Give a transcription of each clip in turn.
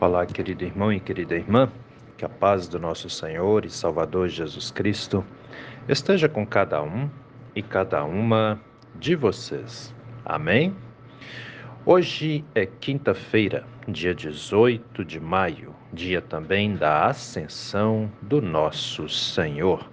Olá, querido irmão e querida irmã, que a paz do nosso Senhor e Salvador Jesus Cristo esteja com cada um e cada uma de vocês. Amém? Hoje é quinta-feira, dia 18 de maio, dia também da Ascensão do nosso Senhor.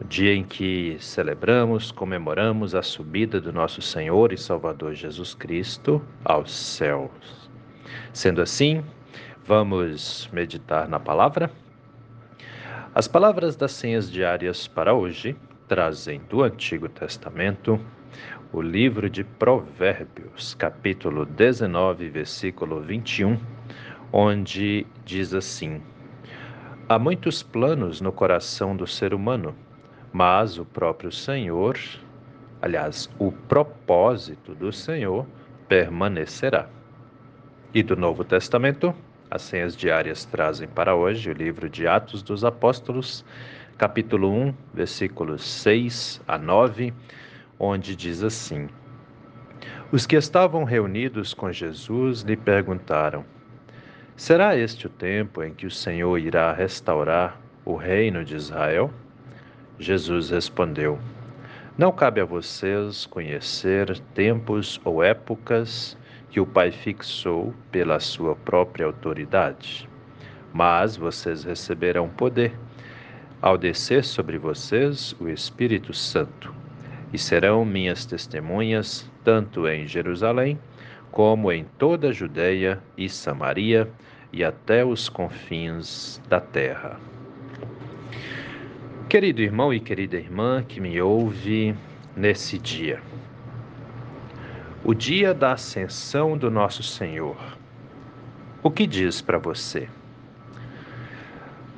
O dia em que celebramos, comemoramos a subida do nosso Senhor e Salvador Jesus Cristo aos céus. Sendo assim, Vamos meditar na palavra? As palavras das senhas diárias para hoje trazem do Antigo Testamento o livro de Provérbios, capítulo 19, versículo 21, onde diz assim: Há muitos planos no coração do ser humano, mas o próprio Senhor, aliás, o propósito do Senhor permanecerá. E do Novo Testamento, as senhas diárias trazem para hoje o livro de Atos dos Apóstolos, capítulo 1, versículos 6 a 9, onde diz assim: Os que estavam reunidos com Jesus lhe perguntaram: Será este o tempo em que o Senhor irá restaurar o reino de Israel? Jesus respondeu: Não cabe a vocês conhecer tempos ou épocas que o Pai fixou pela sua própria autoridade. Mas vocês receberão poder ao descer sobre vocês o Espírito Santo, e serão minhas testemunhas tanto em Jerusalém como em toda a Judéia e Samaria e até os confins da terra. Querido irmão e querida irmã que me ouve nesse dia, o dia da ascensão do nosso Senhor. O que diz para você?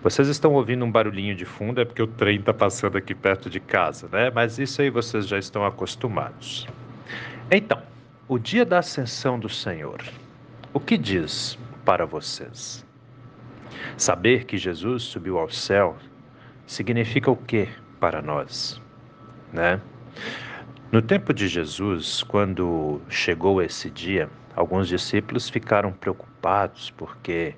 Vocês estão ouvindo um barulhinho de fundo, é porque o trem está passando aqui perto de casa, né? Mas isso aí vocês já estão acostumados. Então, o dia da ascensão do Senhor. O que diz para vocês? Saber que Jesus subiu ao céu significa o que para nós, né? No tempo de Jesus, quando chegou esse dia, alguns discípulos ficaram preocupados porque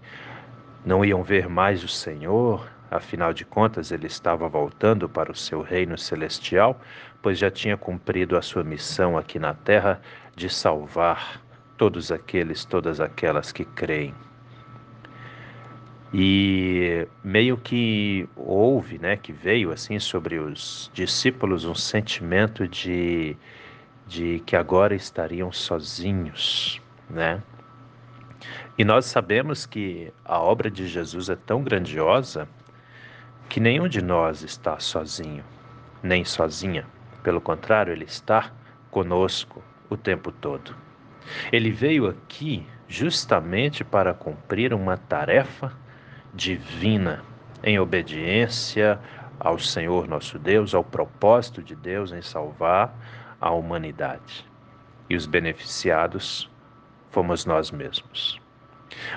não iam ver mais o Senhor, afinal de contas ele estava voltando para o seu reino celestial, pois já tinha cumprido a sua missão aqui na terra de salvar todos aqueles, todas aquelas que creem. E meio que houve, né, que veio assim sobre os discípulos um sentimento de, de que agora estariam sozinhos, né? E nós sabemos que a obra de Jesus é tão grandiosa que nenhum de nós está sozinho, nem sozinha. Pelo contrário, ele está conosco o tempo todo. Ele veio aqui justamente para cumprir uma tarefa divina, em obediência ao Senhor nosso Deus, ao propósito de Deus em salvar a humanidade. E os beneficiados fomos nós mesmos.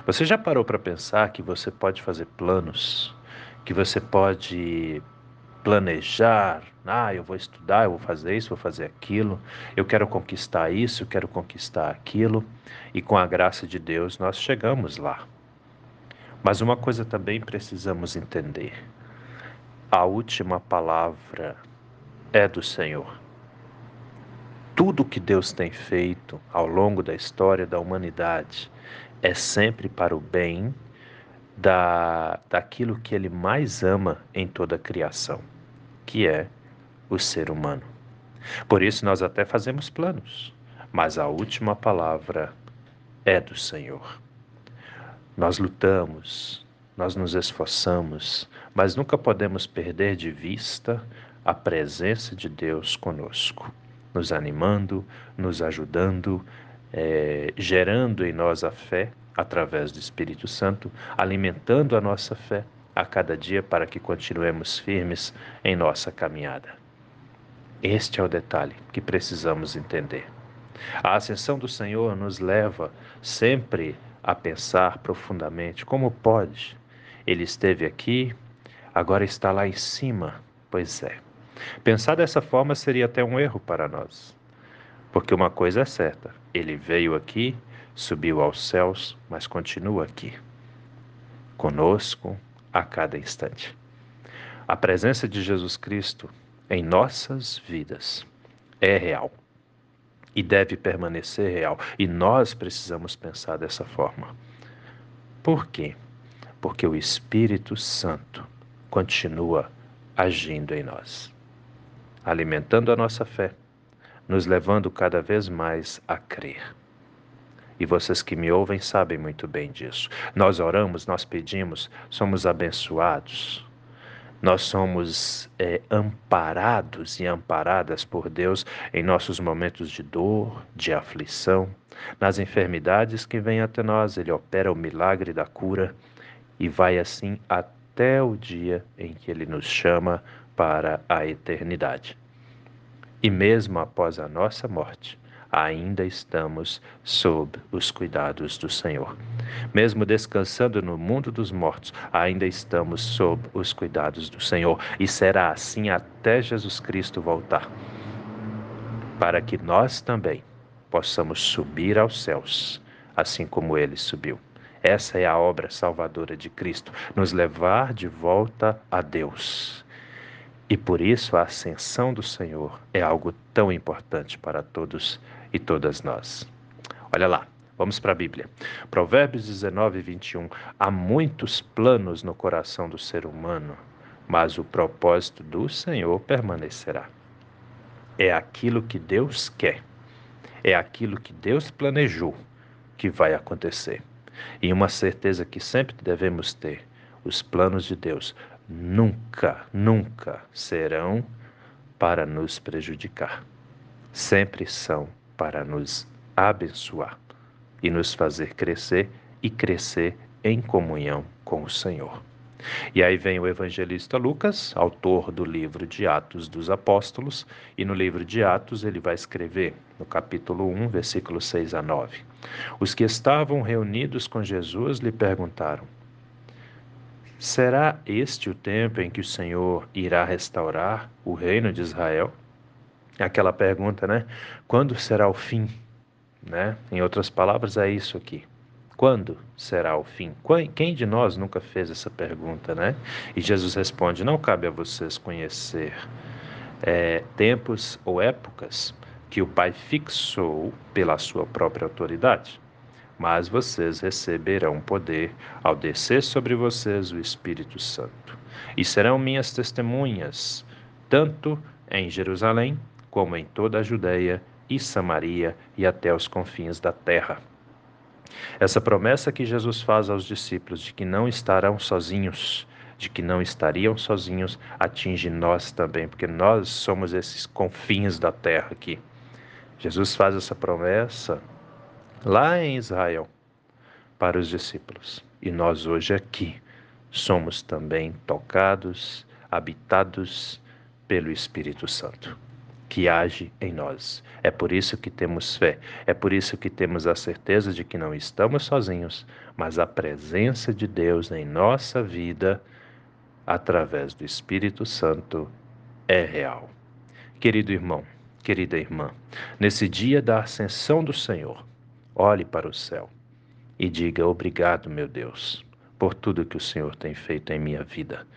Você já parou para pensar que você pode fazer planos, que você pode planejar, ah, eu vou estudar, eu vou fazer isso, vou fazer aquilo, eu quero conquistar isso, eu quero conquistar aquilo, e com a graça de Deus nós chegamos lá. Mas uma coisa também precisamos entender: a última palavra é do Senhor. Tudo que Deus tem feito ao longo da história da humanidade é sempre para o bem da, daquilo que Ele mais ama em toda a criação, que é o ser humano. Por isso nós até fazemos planos, mas a última palavra é do Senhor. Nós lutamos, nós nos esforçamos, mas nunca podemos perder de vista a presença de Deus conosco, nos animando, nos ajudando, é, gerando em nós a fé através do Espírito Santo, alimentando a nossa fé a cada dia para que continuemos firmes em nossa caminhada. Este é o detalhe que precisamos entender. A ascensão do Senhor nos leva sempre a pensar profundamente como pode. Ele esteve aqui, agora está lá em cima. Pois é. Pensar dessa forma seria até um erro para nós. Porque uma coisa é certa: ele veio aqui, subiu aos céus, mas continua aqui. conosco a cada instante. A presença de Jesus Cristo em nossas vidas é real e deve permanecer real. E nós precisamos pensar dessa forma. Por quê? Porque o Espírito Santo continua agindo em nós, alimentando a nossa fé, nos levando cada vez mais a crer. E vocês que me ouvem sabem muito bem disso. Nós oramos, nós pedimos, somos abençoados, nós somos é, amparados e amparadas por Deus em nossos momentos de dor, de aflição, nas enfermidades que vêm até nós. Ele opera o milagre da cura e vai assim até o dia em que Ele nos chama para a eternidade. E mesmo após a nossa morte, ainda estamos sob os cuidados do Senhor. Mesmo descansando no mundo dos mortos, ainda estamos sob os cuidados do Senhor. E será assim até Jesus Cristo voltar, para que nós também possamos subir aos céus, assim como ele subiu. Essa é a obra salvadora de Cristo, nos levar de volta a Deus. E por isso a ascensão do Senhor é algo tão importante para todos e todas nós. Olha lá, vamos para a Bíblia. Provérbios 19, 21. Há muitos planos no coração do ser humano, mas o propósito do Senhor permanecerá. É aquilo que Deus quer, é aquilo que Deus planejou que vai acontecer. E uma certeza que sempre devemos ter: os planos de Deus nunca, nunca serão para nos prejudicar. Sempre são para nos abençoar e nos fazer crescer e crescer em comunhão com o Senhor. E aí vem o evangelista Lucas, autor do livro de Atos dos Apóstolos, e no livro de Atos ele vai escrever, no capítulo 1, versículos 6 a 9. Os que estavam reunidos com Jesus lhe perguntaram: Será este o tempo em que o Senhor irá restaurar o reino de Israel? Aquela pergunta, né? Quando será o fim? Né? Em outras palavras, é isso aqui. Quando será o fim? Quem de nós nunca fez essa pergunta, né? E Jesus responde: Não cabe a vocês conhecer é, tempos ou épocas que o Pai fixou pela sua própria autoridade, mas vocês receberão poder ao descer sobre vocês o Espírito Santo. E serão minhas testemunhas, tanto em Jerusalém como em toda a Judéia e Samaria e até os confins da terra. Essa promessa que Jesus faz aos discípulos de que não estarão sozinhos, de que não estariam sozinhos, atinge nós também, porque nós somos esses confins da terra aqui. Jesus faz essa promessa lá em Israel para os discípulos. E nós hoje aqui somos também tocados, habitados pelo Espírito Santo que age em nós. É por isso que temos fé, é por isso que temos a certeza de que não estamos sozinhos, mas a presença de Deus em nossa vida, através do Espírito Santo, é real. Querido irmão, querida irmã, nesse dia da ascensão do Senhor, olhe para o céu e diga: Obrigado, meu Deus, por tudo que o Senhor tem feito em minha vida.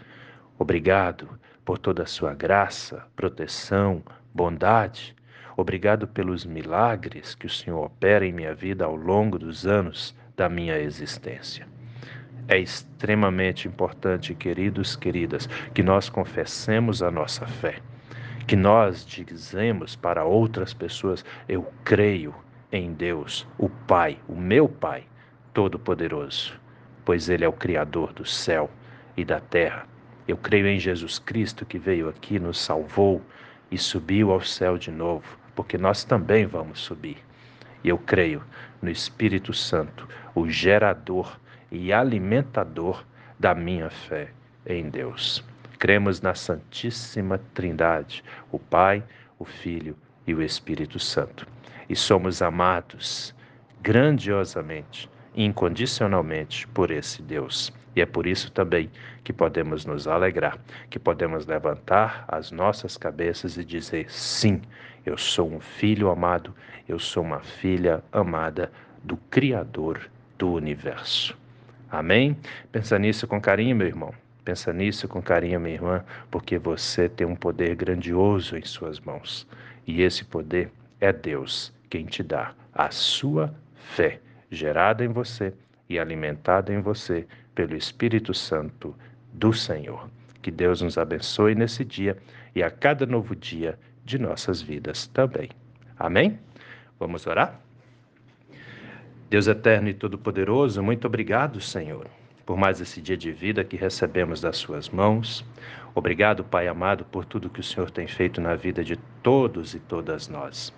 Obrigado por toda a sua graça, proteção, bondade. Obrigado pelos milagres que o Senhor opera em minha vida ao longo dos anos da minha existência. É extremamente importante, queridos, queridas, que nós confessemos a nossa fé, que nós dizemos para outras pessoas: Eu creio em Deus, o Pai, o meu Pai, Todo-Poderoso, pois Ele é o Criador do céu e da terra. Eu creio em Jesus Cristo que veio aqui, nos salvou, e subiu ao céu de novo, porque nós também vamos subir. E eu creio no Espírito Santo, o gerador e alimentador da minha fé em Deus. Cremos na Santíssima Trindade, o Pai, o Filho e o Espírito Santo. E somos amados grandiosamente, incondicionalmente por esse Deus. E é por isso também que podemos nos alegrar, que podemos levantar as nossas cabeças e dizer: sim, eu sou um filho amado, eu sou uma filha amada do Criador do universo. Amém? Pensa nisso com carinho, meu irmão. Pensa nisso com carinho, minha irmã, porque você tem um poder grandioso em suas mãos. E esse poder é Deus quem te dá a sua fé, gerada em você e alimentada em você pelo Espírito Santo do Senhor. Que Deus nos abençoe nesse dia e a cada novo dia de nossas vidas também. Amém? Vamos orar? Deus eterno e todo-poderoso, muito obrigado, Senhor, por mais esse dia de vida que recebemos das Suas mãos. Obrigado, Pai amado, por tudo que o Senhor tem feito na vida de todos e todas nós.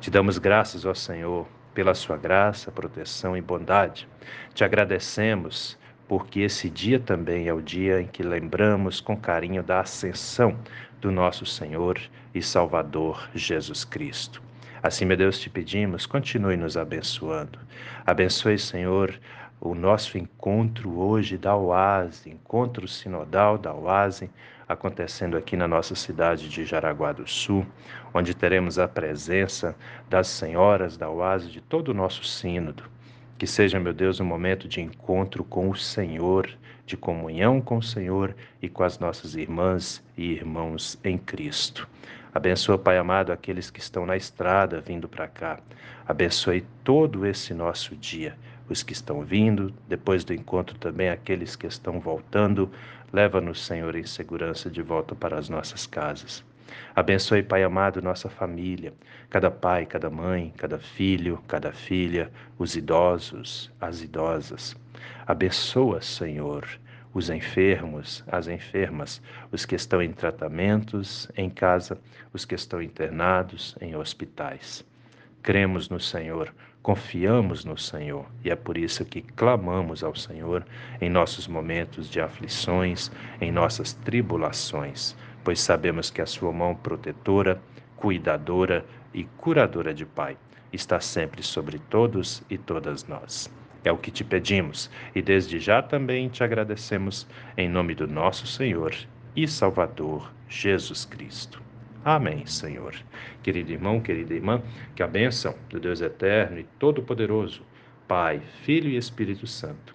Te damos graças, ó Senhor, pela Sua graça, proteção e bondade. Te agradecemos porque esse dia também é o dia em que lembramos com carinho da ascensão do nosso Senhor e Salvador Jesus Cristo. Assim, meu Deus, te pedimos, continue nos abençoando. Abençoe, Senhor, o nosso encontro hoje da Oase, encontro sinodal da Oase, acontecendo aqui na nossa cidade de Jaraguá do Sul, onde teremos a presença das senhoras da Oase de todo o nosso sínodo. Que seja, meu Deus, um momento de encontro com o Senhor, de comunhão com o Senhor e com as nossas irmãs e irmãos em Cristo. Abençoa, Pai amado, aqueles que estão na estrada vindo para cá. Abençoe todo esse nosso dia. Os que estão vindo, depois do encontro também aqueles que estão voltando. Leva-nos, Senhor, em segurança de volta para as nossas casas. Abençoe, Pai amado, nossa família, cada pai, cada mãe, cada filho, cada filha, os idosos, as idosas. Abençoa, Senhor, os enfermos, as enfermas, os que estão em tratamentos em casa, os que estão internados em hospitais. Cremos no Senhor, confiamos no Senhor e é por isso que clamamos ao Senhor em nossos momentos de aflições, em nossas tribulações, pois sabemos que a Sua mão protetora, cuidadora e curadora de Pai está sempre sobre todos e todas nós. É o que te pedimos e desde já também te agradecemos em nome do nosso Senhor e Salvador Jesus Cristo. Amém, Senhor. Querido irmão, querida irmã, que a bênção do Deus eterno e todo-poderoso, Pai, Filho e Espírito Santo,